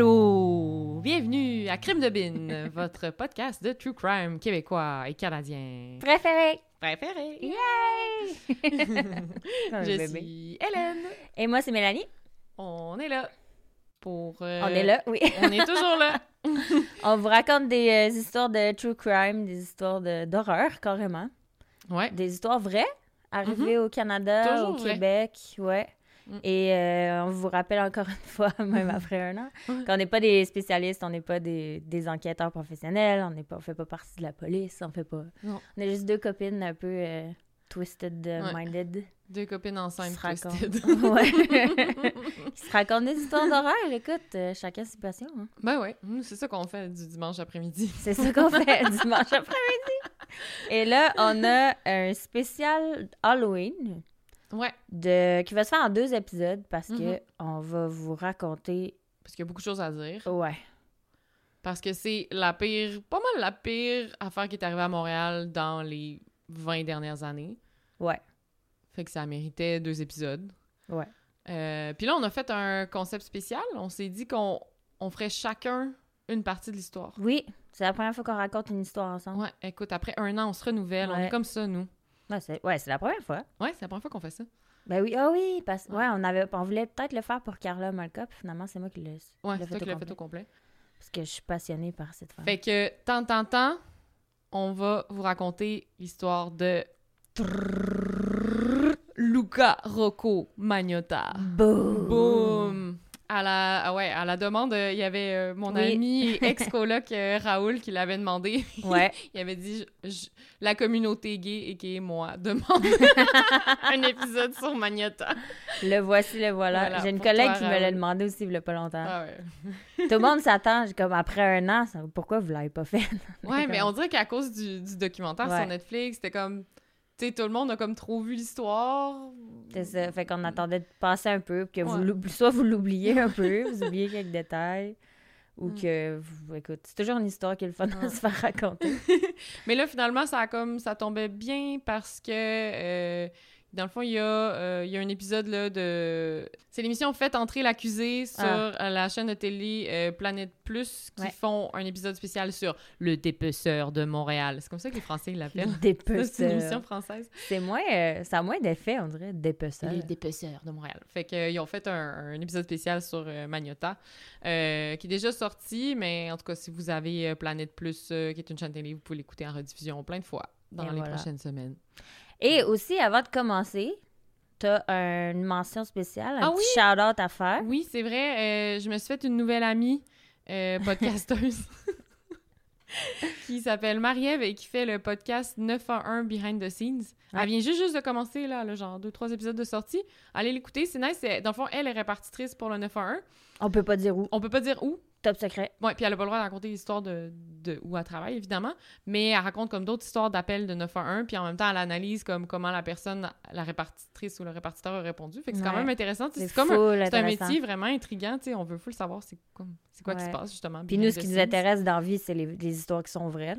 Allô! Bienvenue à Crime de Bin, votre podcast de true crime québécois et canadien. Préféré. Préféré! Yay! Je suis Hélène. Et moi, c'est Mélanie. On est là pour... euh, On est là, oui. On est toujours là. On vous raconte des euh, histoires de true crime, des histoires de- d'horreur, carrément. Ouais. Des histoires vraies, arrivées au Canada, Mhm. Toujours au. Québec, ouais. Mm. Et euh, on vous rappelle encore une fois, même après un an, qu'on n'est pas des spécialistes, on n'est pas des, des enquêteurs professionnels, on n'est pas, on fait pas partie de la police, on fait pas... Non. On est juste deux copines un peu euh, twisted euh, Ouais. minded. Deux copines qui enceintes se racontent. twisted. ouais. qui se racontent des histoires d'horreur. Écoute, euh, chacun ses passions. hein. ben ouais, c'est ça qu'on fait du dimanche après-midi. C'est ça qu'on fait dimanche après-midi. Et là, on a un spécial Halloween Ouais, de... qui va se faire en deux épisodes parce que Mhm. on va vous raconter. parce qu'il y a beaucoup de choses à dire. Ouais. Parce que c'est la pire, pas mal la pire affaire qui est arrivée à Montréal dans les 20 dernières années. Ouais. Fait que ça méritait deux épisodes. Ouais. Euh, Puis là, on a fait un concept spécial. On s'est dit qu'on on ferait chacun une partie de l'histoire. Oui, c'est la première fois qu'on raconte une histoire ensemble. Ouais, écoute, après un an, on se renouvelle. On est comme ça, nous. Ouais, c'est ouais, c'est la première fois. Ouais, c'est la première fois qu'on fait ça. Ben oui, ah oui, parce ouais, on avait on voulait peut-être le faire pour Carla Malka, puis finalement c'est moi qui l'ai Ouais, c'est toi qui l'as fait au complet. parce que je suis passionnée par cette femme. Fait que, tant, tant, tant, on va vous raconter l'histoire de Luca Rocco Magnotta. Boum. Boum! À la, ah ouais, à la demande, euh, il y avait euh, mon Oui. ami et ex-coloc euh, Raoul qui l'avait demandé. Ouais. Il avait dit je- je- la communauté gay et qui est moi demande un épisode sur Magnotta. Le voici, le voilà. Voilà, J'ai une collègue toi, qui me l'a demandé aussi il y a pas longtemps. Ah ouais. Tout le monde s'attend, comme après un an, ça- pourquoi vous l'avez pas fait? Ouais, mais on dirait qu'à cause du, du documentaire Ouais. sur Netflix, c'était comme tu sais tout le monde a comme trop vu l'histoire. C'est ça. Fait qu'on attendait de passer un peu, que Ouais. soit vous l'oubliez un peu, vous oubliez quelques détails, ou Mm. que, vous, écoute, c'est toujours une histoire qui est le fun Ouais. à se faire raconter. Mais là, finalement, ça a comme ça tombait bien parce que euh, dans le fond, il y, a, euh, il y a un épisode là, de. C'est l'émission Faites entrer l'accusé sur Ah. euh, la chaîne de télé euh, Planète Plus qui Ouais. font un épisode spécial sur le dépeceur de Montréal. C'est comme ça que les Français l'appellent. C'est une émission Dépeceur. française. C'est moins, euh, ça a moins d'effet, on dirait, dépeceur. Les dépeceurs de Montréal. Fait qu'ils ont fait un, un épisode spécial sur Magnotta, euh, qui est déjà sorti, mais en tout cas, si vous avez Planète Plus, qui est une chaîne télé, vous pouvez l'écouter en rediffusion plein de fois dans Et les voilà. prochaines semaines. Et aussi, avant de commencer, t'as une mention spéciale, un Ah petit oui? shout-out à faire. Oui, c'est vrai. euh, je me suis fait une nouvelle amie euh, podcasteuse qui s'appelle Marie-Ève et qui fait le podcast 911 Behind the Scenes. Ouais. Elle vient juste, juste de commencer, là, le genre deux, trois épisodes de sortie. Allez l'écouter, c'est nice. Dans le fond, elle est répartitrice pour le 911. On peut pas dire où. On peut pas dire où. Top secret. Ouais, puis elle a pas le droit de raconter l'histoire de, de où elle travaille, évidemment. Mais elle raconte comme d'autres histoires d'appels de 911, puis en même temps, elle analyse comme comment la personne, la répartitrice ou le répartiteur a répondu. Fait que c'est quand même intéressant. C'est comme un, un métier vraiment intriguant, tu sais, on veut full savoir c'est quoi qui se passe justement. Puis nous, ce qui nous intéresse dans la vie, c'est les, les histoires qui sont vraies.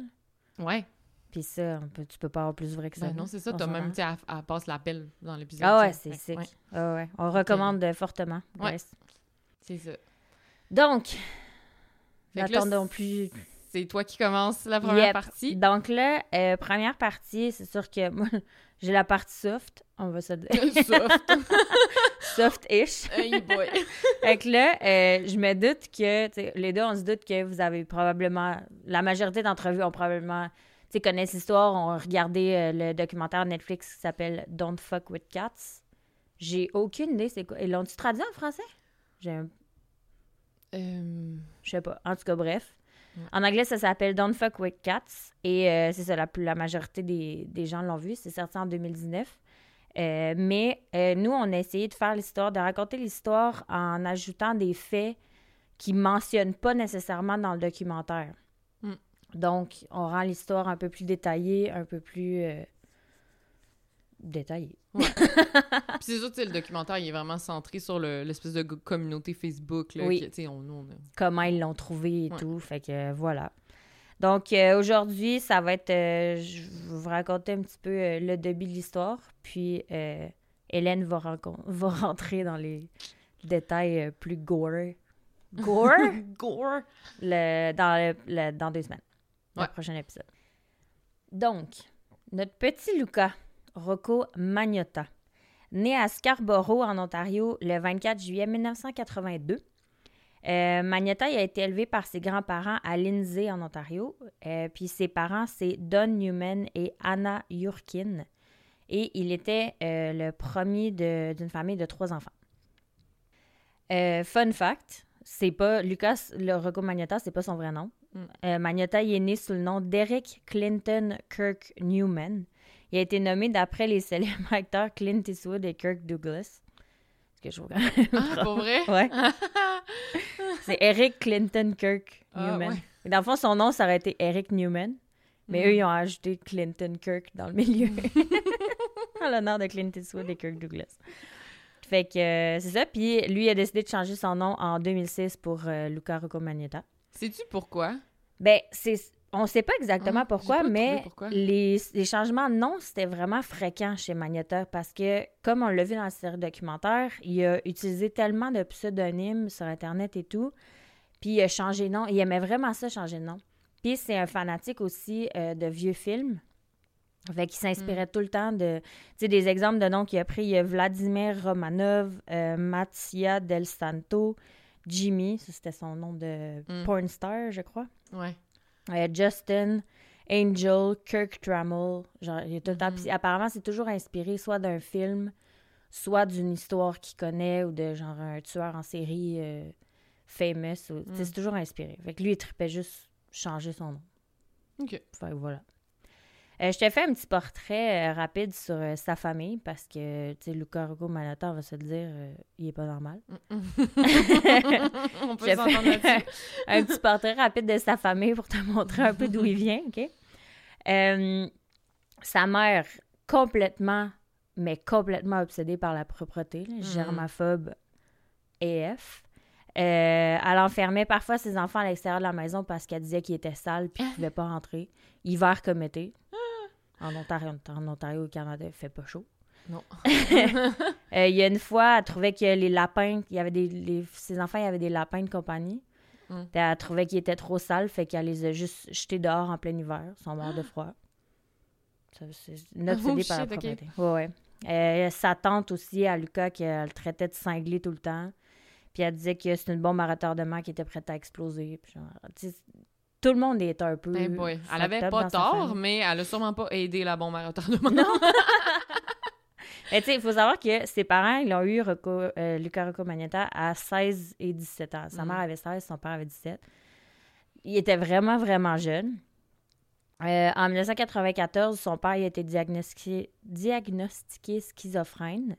Ouais. Puis ça, on peut, tu peux pas avoir plus vrai que ça. Ben non, c'est ça, t'as même tu sais elle, elle passe l'appel dans l'épisode. Ah ouais, c'est sick. ouais, Ah ouais. On recommande fortement. C'est ça. Donc, n'attendons plus. C'est toi qui commences la première Yep. partie. Donc là, euh, première partie, c'est sûr que moi, j'ai la partie soft, on va se dire. Soft. Soft-ish. Hey boy. fait que là, euh, je me doute que, les deux, on se doute que vous avez probablement, la majorité d'entre vous ont probablement, tu sais, connaissent l'histoire, ont regardé euh, le documentaire Netflix qui s'appelle Don't Fuck with Cats. J'ai aucune idée c'est quoi? Ils l'ont-tu traduit en français? J'ai un- Euh, Je sais pas. En tout cas, bref. Ouais. En anglais, ça s'appelle Don't Fuck With Cats. Et euh, c'est ça, la, la majorité des, des gens l'ont vu. C'est sorti en 2019. Euh, mais nous, on a essayé de faire l'histoire, de raconter l'histoire en ajoutant des faits qui mentionnent pas nécessairement dans le documentaire. Mm. Donc, on rend l'histoire un peu plus détaillée, un peu plus détaillée. Puis c'est sûr, tu sais, le documentaire, il est vraiment centré sur le- l'espèce de communauté Facebook. Là, Oui. sais, on, on comment ils l'ont trouvé et Ouais. tout. Fait que euh, voilà. Donc euh, aujourd'hui, ça va être. euh, je vais vous raconter un petit peu euh, le début de l'histoire. Puis Hélène va, va rentrer dans les détails plus gore. Gore? Gore! le- dans, le- le- dans deux semaines. Le Ouais. prochain épisode. Donc, notre petit Luca, Rocco Magnotta, né à Scarborough, en Ontario, le 24 juillet 1982. Euh, Magnotta il a été élevé par ses grands-parents à Lindsay, en Ontario. Euh, puis ses parents, c'est Don Newman et Anna Yurkin. Et il était euh, le premier d'une famille de trois enfants. Euh, fun fact, c'est pas Lucas le Rocco Magnotta, c'est pas son vrai nom. Mm. Magnotta il est né sous le nom d'Eric Clinton Kirk Newman. Il a été nommé d'après les célèbres acteurs Clint Eastwood et Kirk Douglas. Ce que je vois quand même. Ah, pour vrai? Ouais, c'est Eric Clinton Kirk Ah, Newman. ouais. Et Dans le fond, son nom, ça aurait été Eric Newman. Mais Mm. eux, ils ont ajouté Clinton Kirk dans le milieu. en l'honneur de Clint Eastwood et Kirk Douglas. Fait que euh, c'est ça. Puis lui, il a décidé de changer son nom en 2006 pour euh, Luca Rocco Magnotta. Sais-tu pourquoi? Ben, c'est. On sait pas exactement Ah, pourquoi, pas mais pourquoi. Les, les changements de nom, c'était vraiment fréquent chez Magnotta parce que, comme on l'a vu dans la série documentaire, il a utilisé tellement de pseudonymes sur Internet et tout, puis il a changé de nom. Il aimait vraiment ça, changer de nom. Puis c'est un fanatique aussi euh, de vieux films. Fait qu'il s'inspirait tout le temps de... Tu sais, des exemples de noms qu'il a pris, il y a Vladimir Romanov, euh, Mattia Del Santo, Jimmy, ça c'était son nom de Mm. porn star, je crois. Ouais. Euh, Justin, Angel, Kirk Trammell. Genre, il y a tout le temps. Mhm. Puis apparemment, c'est toujours inspiré soit d'un film, soit d'une histoire qu'il connaît ou de genre un tueur en série euh, famous. ou- Mm. C'est toujours inspiré. Fait que lui, il tripait juste changer son nom. OK. Fait que voilà. Euh, je te fais un petit portrait euh, rapide sur euh, sa famille parce que, tu sais, Luca Manhattan, on va se le dire, il est pas normal. On peut s'entendre là-dessus. un petit portrait rapide de sa famille pour te montrer un peu d'où il vient, OK? Sa mère, complètement, mais complètement obsédée par la propreté, là, germaphobe AF. Euh, elle enfermait parfois ses enfants à l'extérieur de la maison parce qu'elle disait qu'ils étaient sales puis qu'ils ne pouvaient pas rentrer, hiver comme été. En Ontario, en Ontario au Canada, il fait pas chaud. Non. Euh, il y a une fois, elle trouvait que les lapins, il y avait des, les- ses enfants, il y avait des lapins de compagnie. Mm. Elle trouvait qu'ils étaient trop sales, fait qu'elle les a juste jetés dehors en plein hiver. Ils sont morts de froid. Ça, C'est une obsédée Oh par la shit, ok. propreté. Ouais, ouais. Euh, sa tante aussi, à Lucas, qu'elle traitait de cinglé tout le temps. Puis elle disait que c'est une bombe à retardement qui était prête à exploser. Puis genre, tout le monde est un peu. Boy. Elle avait pas tort, mais elle a sûrement pas aidé la bombe à retardement. Non. Mais tu sais, il faut savoir que ses parents, ils ont eu Rocco, euh, Luca Rocco Magnotta à 16 et 17 ans. Sa Mhm. mère avait 16, son père avait 17. Il était vraiment, vraiment jeune. Euh, en 1994, son père il a été diagnostiqué, diagnostiqué schizophrène.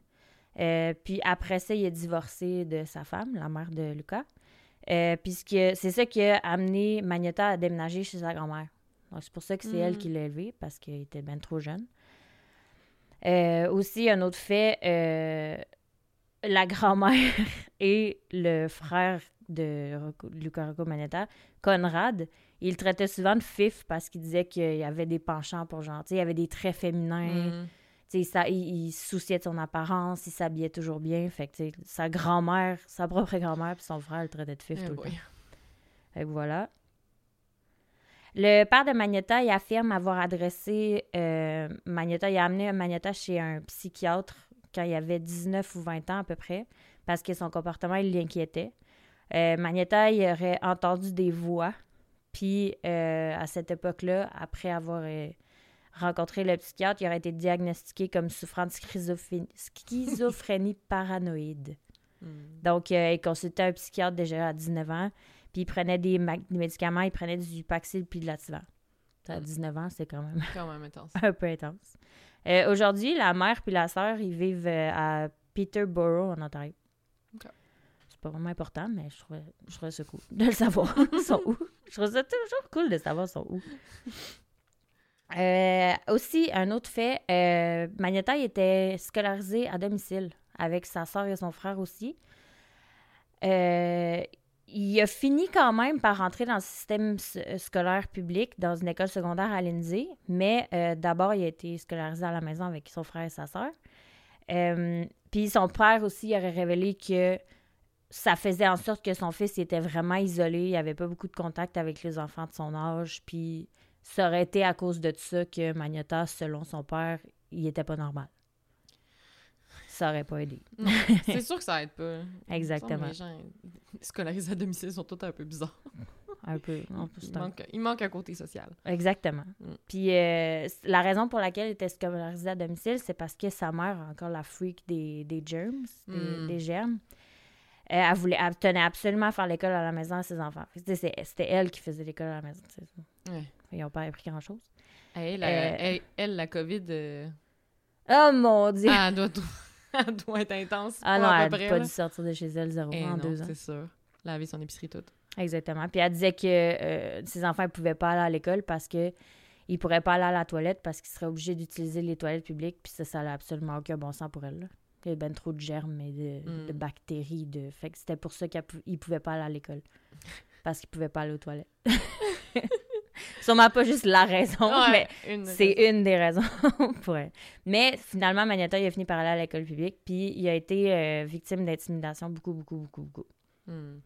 Euh, puis après ça, il a divorcé de sa femme, la mère de Lucas. Euh, puisque c'est ça qui a amené Magnotta à déménager chez sa grand-mère. Donc, c'est pour ça que c'est elle Mhm. qui l'a élevé, parce qu'il était bien trop jeune. Euh, aussi, un autre fait, euh, la grand-mère et le frère de Luca Rocco Manetta, Conrad, il traitait souvent de fif parce qu'il disait qu'il y avait des penchants pour genre, tu sais, il y avait des traits féminins, Mm. Ça, il, il se souciait de son apparence, il s'habillait toujours bien, fait que, sa grand-mère, sa propre grand-mère puis son frère le traitait de fif Eh tout boy. le temps. Fait que voilà. Le père de Magneta, il affirme avoir adressé euh, Magneta, il a amené Magneta chez un psychiatre quand il avait 19 ou 20 ans à peu près, parce que son comportement, il l'inquiétait. Euh, Magneta, il aurait entendu des voix, puis euh, à cette époque-là, après avoir euh, rencontré le psychiatre, il aurait été diagnostiqué comme souffrant de schizophrénie, schizophrénie paranoïde. Hmm. Donc, euh, il consultait un psychiatre déjà à 19 ans, puis il prenait des, médicaments, il prenait du Paxil puis de l'Ativan. À Mm. 19 ans, c'est quand même Quand même intense. un peu intense. Euh, Aujourd'hui, la mère puis la sœur, ils vivent euh, à Peterborough, en Ontario. C'est pas vraiment important, mais je trouvais, je trouvais ça cool de le savoir. Ils sont où? Je trouve ça toujours cool de savoir ils sont où. Euh, aussi, un autre fait, euh, Magneta était scolarisé à domicile avec sa sœur et son frère aussi. Euh, il a fini quand même par rentrer dans le système s- scolaire public dans une école secondaire à Lindsay, mais euh, d'abord, il a été scolarisé à la maison avec son frère et sa sœur. Euh, Puis son père aussi aurait révélé que ça faisait en sorte que son fils il était vraiment isolé, il avait pas beaucoup de contact avec les enfants de son âge, puis ça aurait été à cause de ça que Magnota, selon son père, il était pas normal. Ça aurait pas aidé. Non, c'est sûr que ça aide pas. Exactement. Les gens scolarisés à domicile sont tous un peu bizarres. Un peu. en plus, Il c'est manque, il manque un côté social. Exactement. Mm. Puis euh, la raison pour laquelle il était scolarisé à domicile, c'est parce que sa mère a encore la freak des, des germs, des, Mm. des germes. Euh, elle, voulait, elle tenait absolument à faire l'école à la maison à ses enfants. C'est- C'était elle qui faisait l'école à la maison. tu sais. Ouais. Ils n'ont pas appris grand-chose. Elle, la, Euh, elle, elle, la COVID, euh, Oh mon Dieu! elle, doit, elle doit être intense. Ah non, elle n'a pas là. dû sortir de chez elle zéro Eh en non, deux ans. c'est sûr. Laver son épicerie toute. Exactement. Puis elle disait que euh, ses enfants ne pouvaient pas aller à l'école parce que ils pourraient pas aller à la toilette parce qu'ils seraient obligés d'utiliser les toilettes publiques. Puis ça, ça n'a absolument aucun bon sens pour elle. là. Il y a ben trop de germes et de, Mm. de bactéries. De... Fait que c'était pour ça qu'ils ne pouvaient pas aller à l'école. Parce qu'ils pouvaient pas aller aux toilettes. Sûrement pas juste la raison, mais Ouais, c'est une des raisons pour elle. Mais finalement, Magnata, il a fini par aller à l'école publique, puis il a été euh, victime d'intimidation beaucoup, beaucoup, beaucoup, beaucoup. Hmm.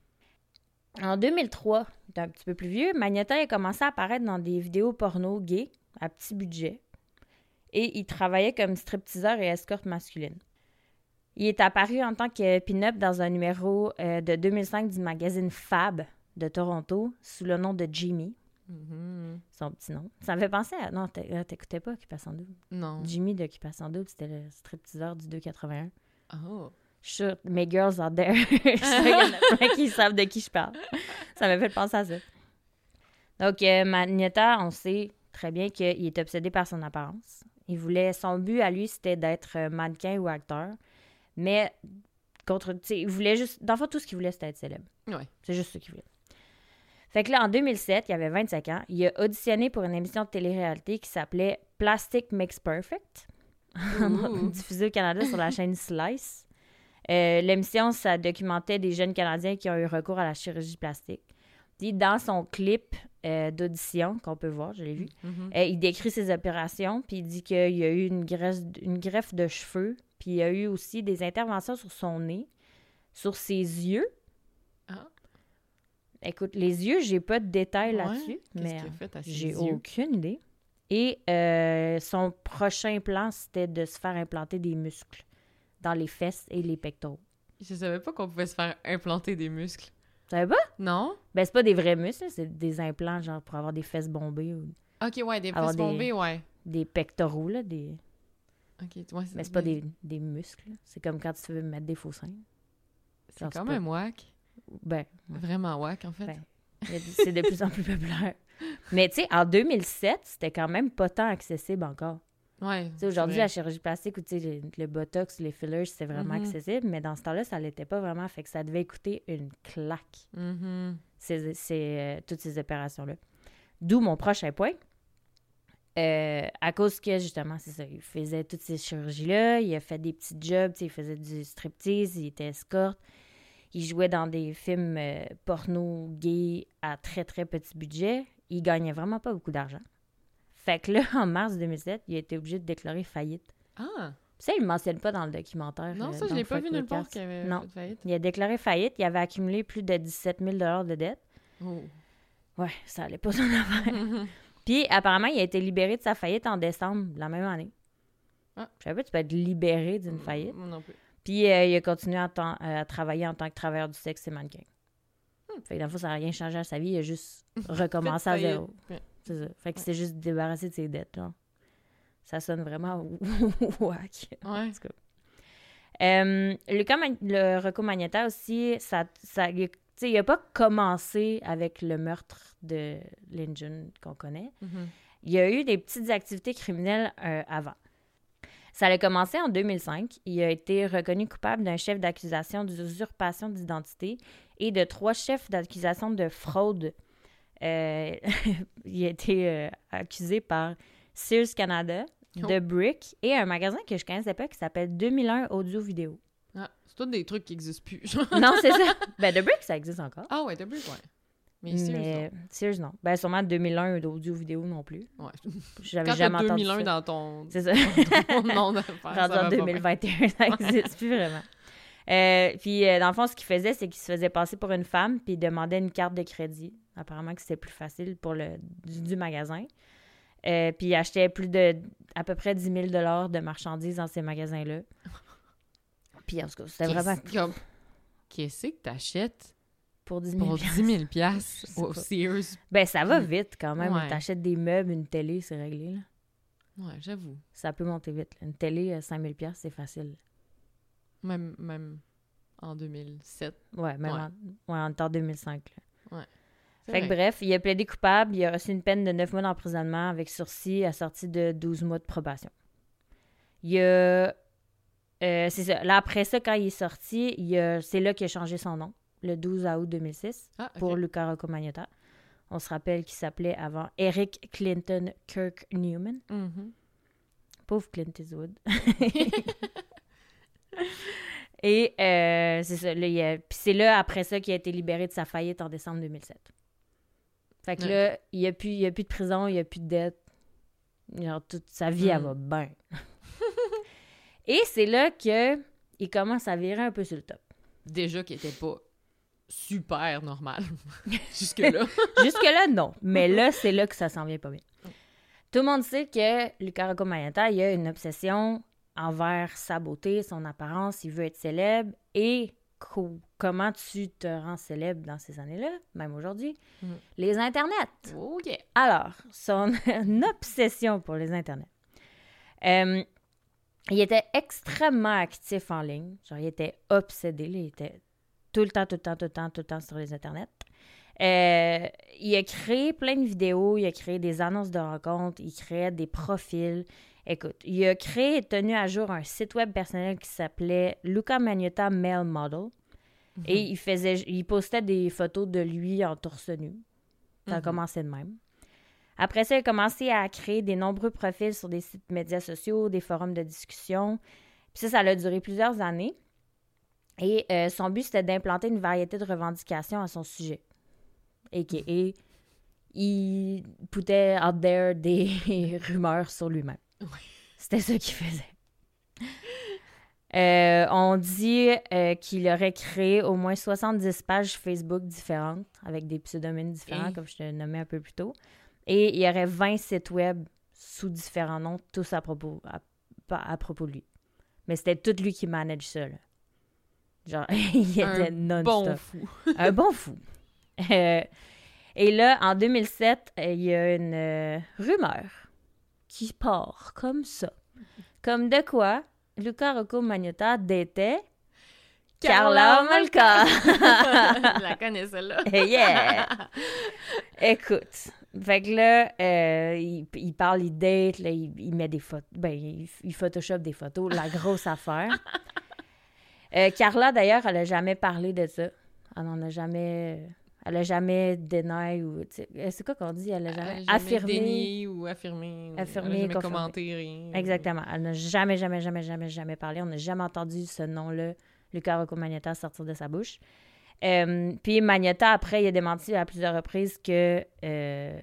En 2003, il est un petit peu plus vieux, Magnata a commencé à apparaître dans des vidéos porno gays à petit budget. Et il travaillait comme stripteaseur et escorte masculine. Il est apparu en tant que pin-up dans un numéro euh, de 2005 du magazine Fab de Toronto sous le nom de Jimmy, Son petit nom. Ça me fait penser à... Non, euh, t'écoutais pas Occupation Double? Non. Jimmy d'Occupation Double, c'était le stripteaseur du 281. Oh. Sûre, mes girls out there, je sûre qu'il y en a plein qui savent de qui je parle. Ça m'a fait penser à ça. Donc, euh, Magneta, on sait très bien qu'il est obsédé par son apparence. Il voulait, son but à lui, c'était d'être euh, mannequin ou acteur. Mais, contre, tu sais, il voulait juste, dans le fond, tout ce qu'il voulait, c'était être célèbre. Ouais. C'est juste ce qu'il voulait. Fait que là, en 2007, il avait 25 ans, il a auditionné pour une émission de télé-réalité qui s'appelait Plastic Makes Perfect, diffusée au Canada sur la chaîne Slice. Euh, L'émission, ça documentait des jeunes Canadiens qui ont eu recours à la chirurgie plastique. Puis dans son clip euh, d'audition, qu'on peut voir, je l'ai vu, Mhm. euh, il décrit ses opérations, puis il dit qu'il y a eu une greffe, une greffe de cheveux, puis il y a eu aussi des interventions sur son nez, sur ses yeux. Ah. Écoute, les yeux, j'ai pas de détails Ouais, là-dessus, mais j'ai aucune idée. Et euh, son prochain plan, c'était de se faire implanter des muscles dans les fesses et les pectoraux. Je savais pas qu'on pouvait se faire implanter des muscles. Tu savais pas? Non? Ben, c'est pas des vrais muscles, c'est des implants, genre pour avoir des fesses bombées ou Ok, ouais, des Avoir fesses des- bombées, ouais. des pectoraux, là. Des... Ok, ouais, Mais c'est pas des, des muscles. C'est comme quand tu veux mettre des faux seins. C'est quand même whack. Ben, Vraiment whack, en fait. Ben, c'est de plus en plus populaire. Mais tu sais, en 2007, c'était quand même pas tant accessible encore. ouais. Tu sais, aujourd'hui, la chirurgie plastique ou tu sais, le, le botox, les fillers, c'est vraiment Mhm. accessible, mais dans ce temps-là, ça l'était pas vraiment. Fait que ça devait coûter une claque, Mhm. ces, ces, euh, toutes ces opérations-là. D'où mon prochain point. Euh, à cause que, justement, c'est ça, il faisait toutes ces chirurgies-là, il a fait des petits jobs, tu sais, il faisait du striptease, il était escorte, il jouait dans des films euh, porno gays à très, très petit budget. Il gagnait vraiment pas beaucoup d'argent. Fait que là, en mars 2007, il a été obligé de déclarer faillite. Ah! Ça, il ne le mentionne pas dans le documentaire. Non, euh, ça, je dans l'ai pas vu nulle part qu'il avait Non. fait faillite. Il a déclaré faillite. Il avait accumulé plus de 17 000 de dettes. Oh. Ouais, ça allait pas son affaire. Puis, apparemment, il a été libéré de sa faillite en décembre la même année. Ah. Je savais pas, tu peux être libéré d'une faillite. Moi non plus. Puis, euh, il a continué à, temps- à travailler en tant que travailleur du sexe et mannequin. Fait que dans le fond, ça n'a rien changé à sa vie. Il a juste recommencé à zéro. Ouais. C'est ça. Fait que c'est juste débarrassé de ses dettes, genre. Ça sonne vraiment wack. Ouais. Euh, Luca Man- le Rocco Magnetta aussi, ça, ça, il, tu sais, il a pas commencé avec le meurtre de Lynn qu'on connaît. Mhm. Il y a eu des petites activités criminelles euh, avant. Ça a commencé en 2005. Il a été reconnu coupable d'un chef d'accusation d'usurpation d'identité et de trois chefs d'accusation de fraude. Euh, il a été euh, accusé par Sears Canada, Oh. The Brick et un magasin que je connaissais pas qui s'appelle 2001 Audio Vidéo. Ah, c'est tous des trucs qui existent plus. non, c'est ça. Ben, The Brick, ça existe encore. ah ouais, t'as plus, ouais. Mais Mais Sears, non. Ben, sûrement 2001 Audio Vidéo non plus. Ouais. J'avais Quand jamais entendu 2001 ça. dans ton, C'est ça. ton nom d'affaires, Rendu en pas bien. 2021, ça n'existe plus vraiment. Euh, puis, euh, dans le fond, ce qu'il faisait, c'est qu'il se faisait passer pour une femme, puis il demandait une carte de crédit. Apparemment que c'était plus facile pour le du, du magasin. Euh, puis, il achetait plus de à peu près 10 000 de marchandises dans ces magasins-là. Puis, en tout cas, c'était vraiment Qu'est-ce que t'achètes? Pour 10 000 pour 10 000 piastres sais au. Sears? Ben, ça va vite quand même. Ouais. T'achètes des meubles, une télé, c'est réglé. Là. Ouais, j'avoue. Ça peut monter vite. là. Une télé, 5 000 c'est facile. Même, même en 2007. Ouais, même Ouais. En, ouais, en temps 2005. là. C'est Fait que bref, il a plaidé coupable, il a reçu une peine de 9 mois d'emprisonnement avec sursis assorti de 12 mois de probation. Il a. euh, c'est ça. Là, après ça, quand il est sorti, il a- c'est là qu'il a changé son nom, le 12 août 2006, Ah, pour Luca. On se rappelle qu'il s'appelait avant Eric Clinton Kirk Newman. Mhm. Pauvre Clint Eastwood. Et euh, c'est ça. C'est là, après ça, qu'il a été libéré de sa faillite en décembre 2007. Fait que là, il n'y a, plus- il y a plus de prison, il n'y a plus de dette. Genre, toute sa vie, elle Mm. va bien. Et c'est là que il commence à virer un peu sur le top. Déjà qu'il était pas super normal. Jusque-là. Jusque-là, non. Mais là, c'est là que ça s'en vient pas bien. Tout le monde sait que Luca Rocco Magnotta, il a une obsession envers sa beauté, son apparence, il veut être célèbre. Et co- comment tu te rends célèbre dans ces années-là, même aujourd'hui? Mhm. Les internets. oh. Alors, son obsession pour les internets. Euh, il était extrêmement actif en ligne. Genre, il était obsédé. là. Il était tout le temps, tout le temps, tout le temps, tout le temps sur les internets. Euh, il a créé plein de vidéos, il a créé des annonces de rencontres, il créait des profils. Écoute, il a créé et tenu à jour un site web personnel qui s'appelait Luca Magnotta Male Model. Et il faisait, il postait des photos de lui en torse nu. Ça a Mhm. commencé de même. Après ça, il a commencé à créer des nombreux profils sur des sites médias sociaux, des forums de discussion. Puis ça, ça a duré plusieurs années. Et euh, son but, c'était d'implanter une variété de revendications à son sujet. A.K.A. il poutait out there des rumeurs sur lui-même. C'était ça qu'il faisait. Euh, on dit euh, qu'il aurait créé au moins 70 pages Facebook différentes avec des pseudonymes différents, Et- comme je te nommais un peu plus tôt. Et il y aurait 20 sites web sous différents noms, tous à propos, à, propos de lui. Mais c'était tout lui qui manage ça. là. Genre, il était Un non-stop. bon fou. Un bon fou. Euh, et là, en 2007, euh, il y a une euh, rumeur qui part comme ça. Comme de quoi Luca Rocco Magnotta datait Carla Molka. Je la connais, celle-là. yeah! Écoute, fait que là, euh, il, il parle, il date, là, il, il met des photos, ben, il, il photoshop des photos, la grosse affaire. Euh, Carla, d'ailleurs, elle a jamais parlé de ça. Elle n'en a jamais... Elle a jamais deny ou... euh, C'est quoi qu'on dit? Elle a jamais, jamais affirmé... dénié ou affirmé. Affirmé, elle jamais commenté rien. Exactement. Elle n'a jamais, jamais, jamais, jamais, jamais parlé. On n'a jamais entendu ce nom-là, Luca Rocco Magnotta, sortir de sa bouche. Euh, puis Magnotta, après, il a démenti à plusieurs reprises que, euh,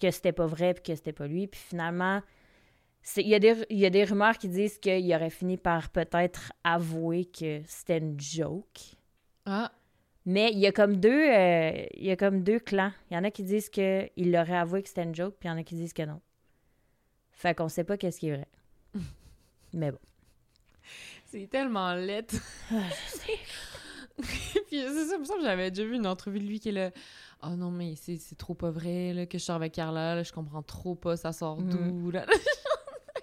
que c'était pas vrai puis que c'était pas lui. Puis finalement, il y, a des, il y a des rumeurs qui disent qu'il aurait fini par peut-être avouer que c'était une joke. Ah, Mais il y a comme deux, euh, il y a comme deux clans. Il y en a qui disent qu'il l'aurait avoué que c'était une joke, puis il y en a qui disent que non. Fait qu'on sait pas qu'est-ce qui est vrai. Mais bon. c'est tellement laid. Puis c'est ça, il me semble que j'avais déjà vu une entrevue de lui qui est là. Oh non, mais c'est trop pas vrai là, que je sors avec Carla, là, je comprends trop pas, ça sort Mhm. d'où. là.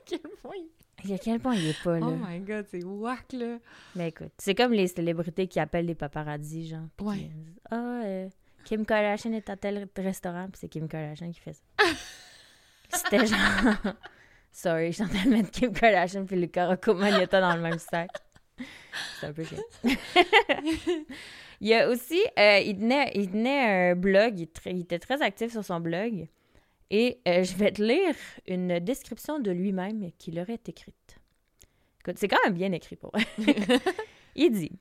quel point il... À quel point il est pas là? Oh my god, c'est whack, là. Mais écoute, c'est comme les célébrités qui appellent les paparazzis, genre. Ouais. Ah, euh, Kim Kardashian est à tel restaurant, puis c'est Kim Kardashian qui fait ça. C'était genre. Sorry, je suis en train de mettre Kim Kardashian puis Luca Rocco Magnotta dans le même sac. C'est un peu chiant. il y a aussi, euh, il, tenait, il tenait un blog, il, il était très actif sur son blog. Et euh, je vais te lire une description de lui-même qu'il aurait écrite. Écoute, c'est quand même bien écrit pour Il dit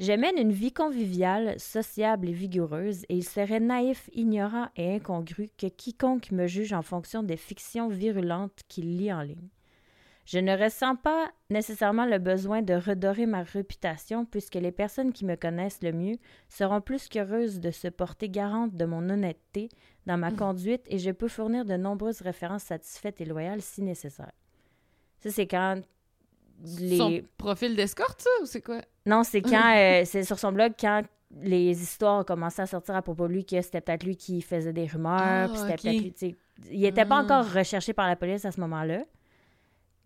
Je mène une vie conviviale, sociable et vigoureuse, et il serait naïf, ignorant et incongru que quiconque me juge en fonction des fictions virulentes qu'il lit en ligne. Je ne ressens pas nécessairement le besoin de redorer ma réputation puisque les personnes qui me connaissent le mieux seront plus qu'heureuses de se porter garante de mon honnêteté dans ma conduite et je peux fournir de nombreuses références satisfaites et loyales si nécessaire. Ça, c'est quand les... Son profil d'escorte, ça, ou c'est quoi? Non, c'est quand euh, c'est sur son blog quand les histoires ont commencé à sortir à propos de lui que c'était peut-être lui qui faisait des rumeurs, Ah, puis c'était ok. peut-être lui, tu sais, il n'était pas Ah. encore recherché par la police à ce moment-là.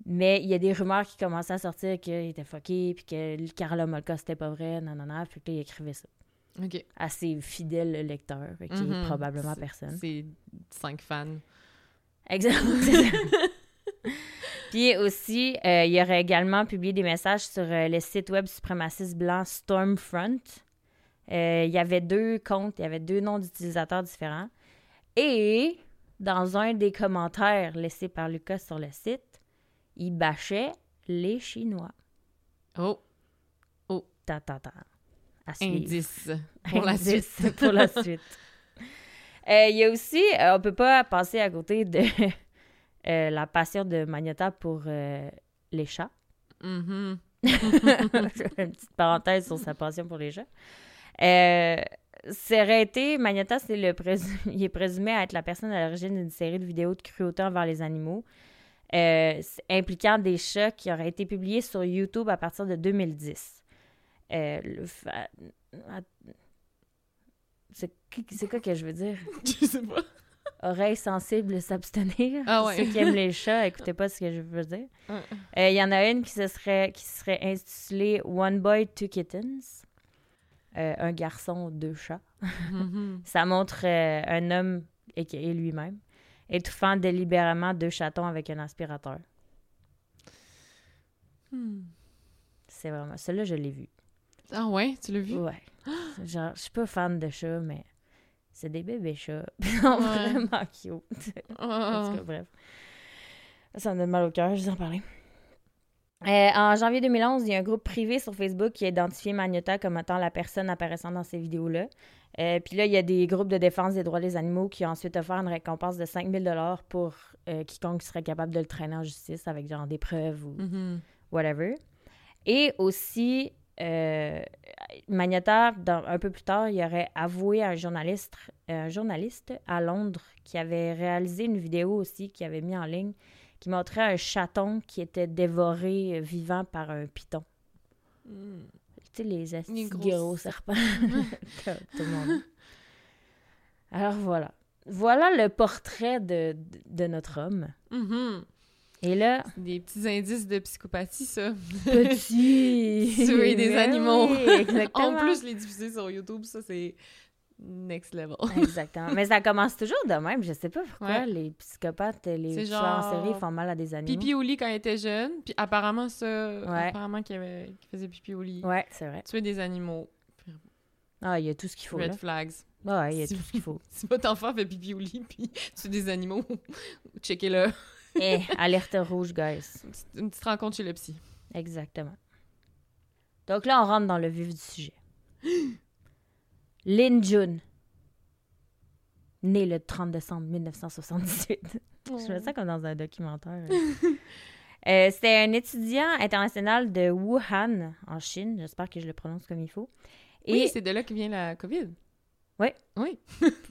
Mais il y a des rumeurs qui commençaient à sortir qu'il était fucké, puis que Carla Molka, c'était pas vrai, non, non, non, puis là, il écrivait ça OK. à ses fidèles lecteurs, qui est Mhm. probablement C'est- personne. C'est cinq fans. Exactement. Puis aussi, euh, il aurait également publié des messages sur euh, le site web suprémaciste blanc Stormfront. Euh, il y avait deux comptes, il y avait deux noms d'utilisateurs différents. Et dans un des commentaires laissés par Lucas sur le site, il bâchait les Chinois. Oh, Ta, ta, ta. À indice pour la suite. pour la suite. Euh, Il y a aussi, euh, on peut pas passer à côté de euh, la passion de Magnota pour euh, les chats. Je fais Une petite parenthèse sur sa passion pour les chats. Aurait été, Magnota, c'est le il est présumé à être la personne à l'origine d'une série de vidéos de cruauté envers les animaux, euh, impliquant des chats qui auraient été publiés sur YouTube à partir de 2010. Euh, fa- C'est quoi que je veux dire? Je sais pas. Oreilles sensibles s'abstenir. Ah ouais. Ceux qui aiment les chats, écoutez pas ce que je veux dire. Euh, Il y en a une qui se serait, qui serait intitulée One Boy, Two Kittens. Un garçon, deux chats. Mhm. Ça montre un homme, et lui-même, étouffant délibérément deux chatons avec un aspirateur. Hmm. C'est vraiment... Celui-là, je l'ai vu. Ah ouais, tu l'as vu? Ouais. Genre, je suis pas fan de chats, mais c'est des bébés chats. Ils sont Ouais. vraiment cute. En Ah. tout cas, bref. Ça me donne mal au cœur, je vous en parler. Euh, en janvier 2011, il y a un groupe privé sur Facebook qui a identifié Magnota comme étant la personne apparaissant dans ces vidéos-là. Euh, Puis là, il y a des groupes de défense des droits des animaux qui ont ensuite offert une récompense de 5000 dollars pour euh, quiconque serait capable de le traîner en justice avec genre des preuves ou Mhm. whatever. Et aussi, Magnota, dans- un peu plus tard, il aurait avoué à un journaliste, un journaliste à Londres qui avait réalisé une vidéo aussi, qui avait mis en ligne, qui montrait un chaton qui était dévoré euh, vivant par un python. Hmm. Tu sais, les astis gros gros serpents. tout le monde. Alors voilà. Voilà le portrait de, de, de notre homme. Mhm. Et là, Des petits indices de psychopathie, ça. petit. Tuer des animaux. oui, exactement. En plus, les diffuser sur YouTube, ça, c'est next level. Exactement. Mais ça commence toujours de même. Je sais pas pourquoi Ouais. les psychopathes, les tueurs en série font mal à des animaux. Pipi au lit quand il était jeune, puis apparemment, ça, Ouais. apparemment qu'il, avait- qu'il faisait pipi au lit. Ouais, c'est vrai. Tuer des animaux. Ah, il y a tout ce qu'il faut. Red Là. flags. Ouais, il y a Si- tout ce qu'il faut. Si votre enfant fait pipi au lit, puis tue des animaux, checkez-le. Eh, alerte rouge, guys. Une petite rencontre chez le psy. Exactement. Donc là, on rentre dans le vif du sujet. Lin Jun, né le 30 décembre 1978. Je fais ça comme dans un documentaire. Euh, C'était un étudiant international de Wuhan, en Chine. J'espère que je le prononce comme il faut. Oui, c'est de là que vient la COVID. Ouais. Oui.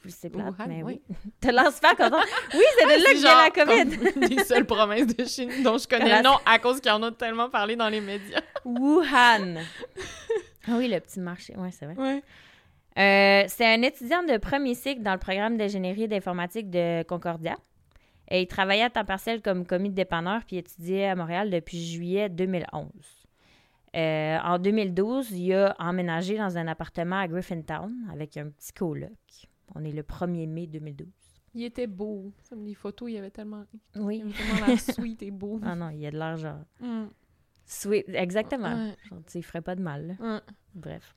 c'est plate, Wuhan, mais oui. oui. T'as l'air super content. Oui, c'est de là que vient la COVID. comme des seules provinces de Chine dont je connais le nom à cause qu'ils en ont tellement parlé dans les médias. Wuhan. Ah oui, le petit marché. Oui, c'est vrai. Ouais. Euh, c'est un étudiant de premier cycle dans le programme d'ingénierie d'informatique de Concordia. Et il travaillait à temps partiel comme commis de dépanneur puis étudiait à Montréal depuis juillet 2011. Euh, en 2012, il a emménagé dans un appartement à Griffintown avec un petit coloc. On est le 1er mai 2012. Il était beau. Les photos, il avait tellement, il Oui. avait tellement l'air sweet et beau. Ah non, il y a de l'argent. Mm. Sweet, exactement. Ouais. Genre, il ferait pas de mal. Bref.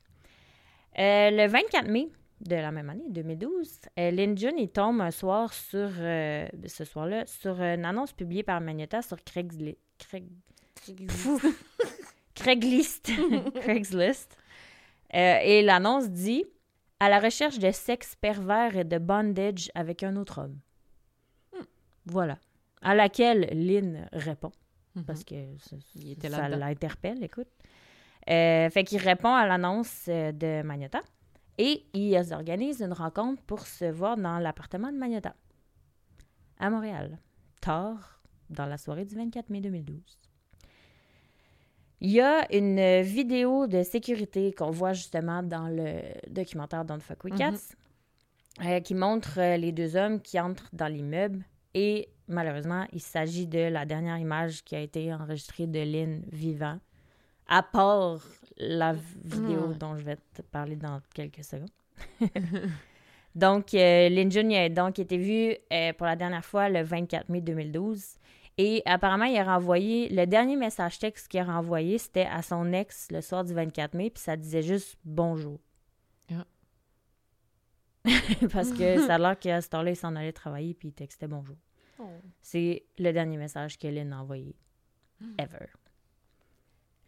Euh, le 24 mai de la même année, 2012, euh, Lin Jun, il tombe un soir sur, euh, ce soir-là, sur une annonce publiée par Magneta sur Craigslist. Craig... Craigslist. Craigslist. Euh, et l'annonce dit « À la recherche de sexe pervers et de bondage avec un autre homme. Voilà. À laquelle Lynn répond Mhm. parce que ça, l'interpelle, écoute. Euh, fait qu'il répond à l'annonce euh, de Magnota et il organise une rencontre pour se voir dans l'appartement de Magnota à Montréal, tard dans la soirée du 24 mai 2012. Il y a une vidéo de sécurité qu'on voit justement dans le documentaire Don't Fuck With Cats euh, qui montre les deux hommes qui entrent dans l'immeuble et malheureusement, il s'agit de la dernière image qui a été enregistrée de Lynn vivant, à part la v- vidéo dont je vais te parler dans quelques secondes. donc, euh, Lynn Jun a donc été vue euh, pour la dernière fois le 24 mai 2012. Et apparemment, il a renvoyé, le dernier message texte qu'il a renvoyé, c'était à son ex le soir du 24 mai, puis ça disait juste bonjour. Ah. Parce que ça a l'air qu'à ce temps-là, il s'en allait travailler, puis il textait bonjour. Oh. C'est le dernier message que Lynn a envoyé. Ever.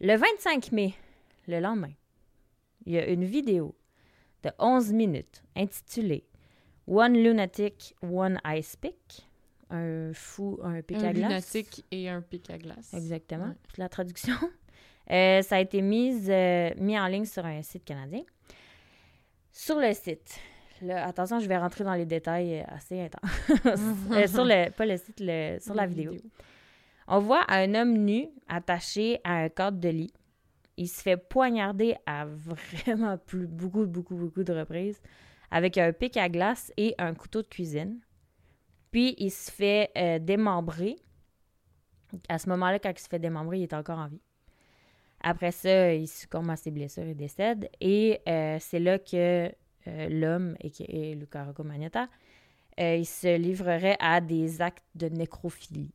Le 25 mai, le lendemain, il y a une vidéo de 11 minutes intitulée One Lunatic, One Ice Pick. Un fou, un pic Un à glace. lunatique et un pic à glace. Exactement. Ouais. La traduction. Euh, ça a été mise, euh, mis en ligne sur un site canadien. Sur le site, là, attention, je vais rentrer dans les détails euh, assez intenses. Sur le, pas le site, le- sur la vidéo. On voit un homme nu attaché à un cadre de lit. Il se fait poignarder à vraiment plus, beaucoup, beaucoup, beaucoup de reprises avec un pic à glace et un couteau de cuisine. Puis il se fait euh, démembrer. À ce moment-là, quand il se fait démembrer, il est encore en vie. Après ça, il succombe à ses blessures et décède. Et euh, c'est là que euh, l'homme, et Luca Rocco Magnotta, euh, il se livrerait à des actes de nécrophilie.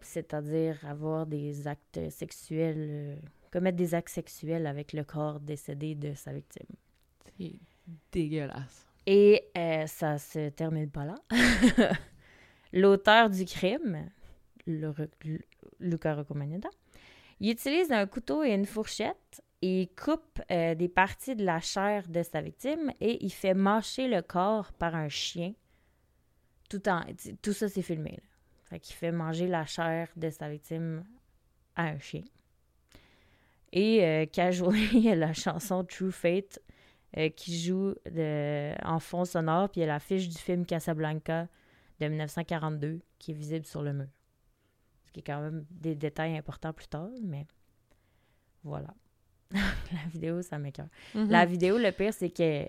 C'est-à-dire avoir des actes sexuels, euh, commettre des actes sexuels avec le corps décédé de sa victime. C'est dégueulasse. Et euh, ça se termine pas là. L'auteur du crime, le, le- Luca Roccomagnata, il utilise un couteau et une fourchette et il coupe euh, des parties de la chair de sa victime et il fait mâcher le corps par un chien. Tout, en, tout ça, c'est filmé. Là. Fait qu'il fait manger la chair de sa victime à un chien. Et euh, il y a la chanson True Fate euh, qui joue de- en fond sonore, puis il y a l'affiche du film Casablanca de 1942 qui est visible sur le mur. Ce qui est quand même des détails importants plus tard, mais voilà. la vidéo, ça m'écoeure. Mhm. La vidéo, le pire, c'est que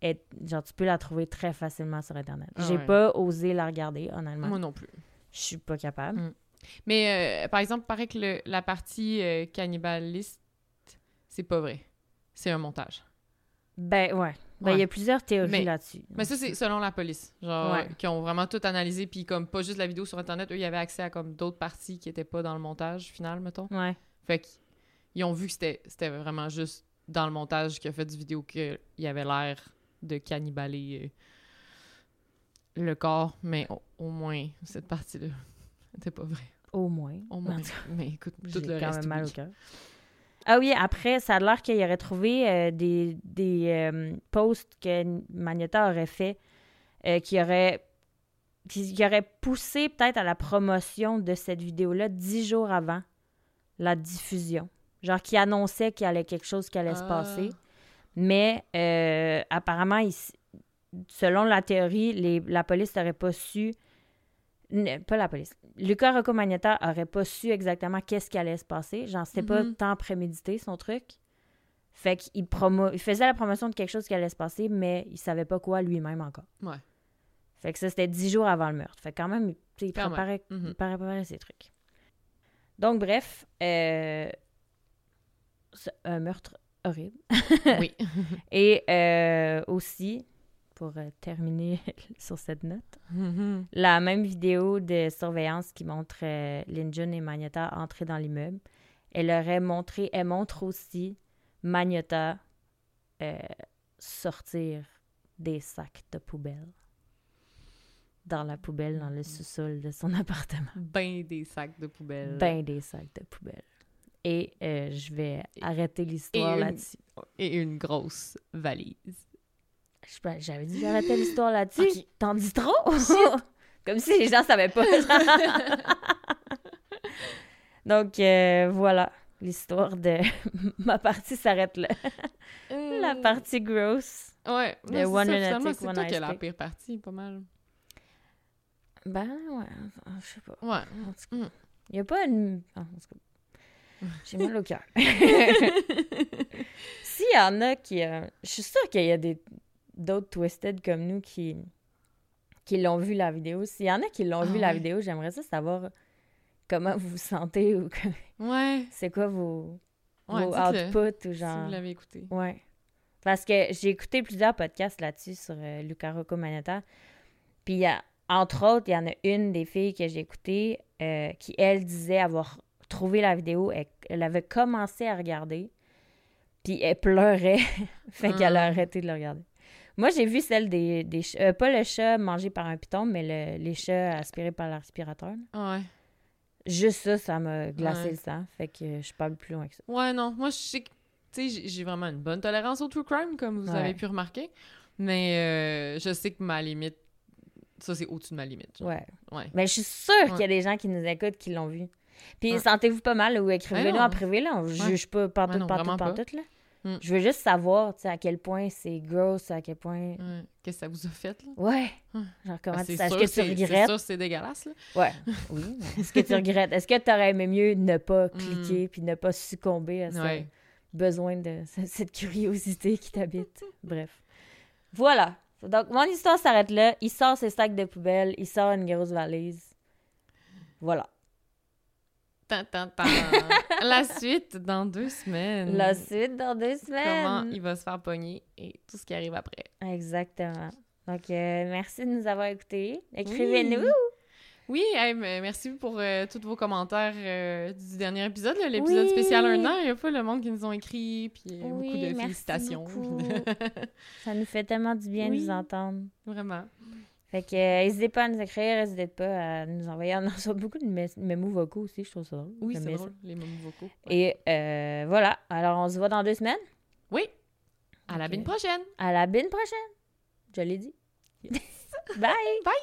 est- genre, tu peux la trouver très facilement sur Internet. Ah J'ai ouais. pas osé la regarder, honnêtement. Moi non plus. Je suis pas capable. Mm. Mais euh, par exemple, paraît que le- la partie euh, cannibaliste, c'est pas vrai. C'est un montage. Ben, ouais. Ben, il y a plusieurs théories là-dessus. Mais ça, c'est selon la police. Genre, Ouais. qui ont vraiment tout analysé, puis comme pas juste la vidéo sur Internet, eux, ils avaient accès à comme d'autres parties qui étaient pas dans le montage final, mettons. Ouais. Fait qu'ils ont vu que c'était c'était vraiment juste dans le montage qui a fait du vidéo qu'il y avait l'air de cannibaler euh, le corps, mais au, au moins, cette partie-là n'était pas vraie. Au moins. Au moins. Mais écoute, tout le quand reste, même mal au cœur. Ah oui, après, ça a l'air qu'il aurait trouvé euh, des, des euh, posts que Magneta aurait fait euh, qui aurait qui, qui aurait poussé peut-être à la promotion de cette vidéo-là dix jours avant la diffusion. Genre qui annonçait qu'il y allait quelque chose qui allait se Ah. passer. Mais apparemment, il selon la théorie, les- la police n'aurait pas su. n- Pas la police. Luca Rocco Magnetta aurait pas su exactement qu'est-ce qui allait se passer. Genre, c'était pas Mhm. tant prémédité son truc. Fait qu'il promo... il faisait la promotion de quelque chose qui allait se passer, mais il savait pas quoi lui-même encore. Ouais. Fait que ça, c'était dix jours avant le meurtre. Fait que quand même, il préparait, il préparait ses trucs. Donc, bref, euh, un meurtre horrible. Oui. Et euh, aussi, pour euh, terminer sur cette note, Mhm. la même vidéo de surveillance qui montre euh, Linjun et Magnota entrer dans l'immeuble, elle aurait montré, elle montre aussi Magnota euh, sortir des sacs de poubelle dans la poubelle, dans le sous-sol de son appartement. ben des sacs de poubelle. Ben des sacs de poubelle. Et euh, je vais arrêter l'histoire là-dessus. Et une grosse valise. J'avais dit j'arrêtais l'histoire là-dessus. T'en dis trop? Comme si les gens savaient pas. Donc, euh, voilà. L'histoire de ma partie s'arrête là. La partie grosse. Ouais. C'est one lunatic, c'est toi qui as la pire partie, pas mal. Ben, ouais. Je sais pas. Ouais. Mm. Il y a pas une. ah, en tout cas, J'ai mal au cœur. S'il y en a qui. euh, Je suis sûre qu'il y a des d'autres twisted comme nous qui qui l'ont vu la vidéo. S'il y en a qui l'ont Ah vu la vidéo, j'aimerais ça savoir comment vous vous sentez ou que- Ouais. c'est quoi vos, Ouais, vos dites-le. outputs ou Si genre. vous l'avez écouté. Ouais. Parce que j'ai écouté plusieurs podcasts là-dessus sur euh, Luca Rocco Manetta. Puis, il y a- entre autres, il y en a une des filles que j'ai écoutées euh, qui, elle, disait avoir trouvé la vidéo. Elle, elle avait commencé à regarder. Puis, elle pleurait. fait qu'elle a Ah. arrêté de le regarder. Moi, j'ai vu celle des, des chats. euh, pas le chat mangé par un python, mais le- les chats aspirés par l'aspirateur. Ouais. Juste ça, ça m'a glacé Ouais. le sang. Fait que je parle plus loin que ça. Ouais, non. Moi, je sais que. Tu sais, j'ai- vraiment une bonne tolérance au true crime, comme vous Ouais. avez pu remarquer. Mais euh, je sais que ma limite. Ça, c'est au-dessus de ma limite. genre. Ouais. Ouais. Mais je suis sûre qu'il y a des gens qui nous écoutent qui l'ont vu. Puis sentez-vous pas mal ou écrivez-nous non. en privé, là. On juge pas partout, partout, partout, là. Mm. Je veux juste savoir, tu sais, à quel point c'est gross, à quel point... Ouais. Qu'est-ce que ça vous a fait, là? Ouais. Ouais. Genre, comment Ben, tu sûr que tu c'est- C'est regrettes? sûr, c'est dégueulasse, là. Ouais. Oui. Est-ce que tu regrettes? Est-ce que tu aurais aimé mieux ne pas Mm. cliquer puis ne pas succomber à ce Ouais. besoin de ce- cette curiosité qui t'habite? Bref. Voilà. Donc, mon histoire s'arrête là. Il sort ses sacs de poubelle. Il sort une grosse valise. Voilà. La suite dans deux semaines. La suite dans deux semaines. Comment il va se faire pogner et tout ce qui arrive après. Exactement. Donc, euh, merci de nous avoir écoutés. Écrivez-nous. Oui, hey, merci pour euh, tous vos commentaires euh, du dernier épisode, l'épisode Oui. spécial un an. Il y a pas le monde qui nous ont écrit, puis euh, Oui, beaucoup de félicitations. beaucoup. Ça nous fait tellement du bien de vous entendre. Vraiment. Fait que, euh, n'hésitez pas à nous écrire, n'hésitez pas à nous envoyer. On en reçoit beaucoup de mé- mémos vocaux aussi, je trouve ça drôle. Oui, c'est drôle, les moments vocaux. Ouais. Et euh, voilà. Alors, on se voit dans deux semaines. Oui, à la bine prochaine. À la bine prochaine. Je l'ai dit. Bye. Bye.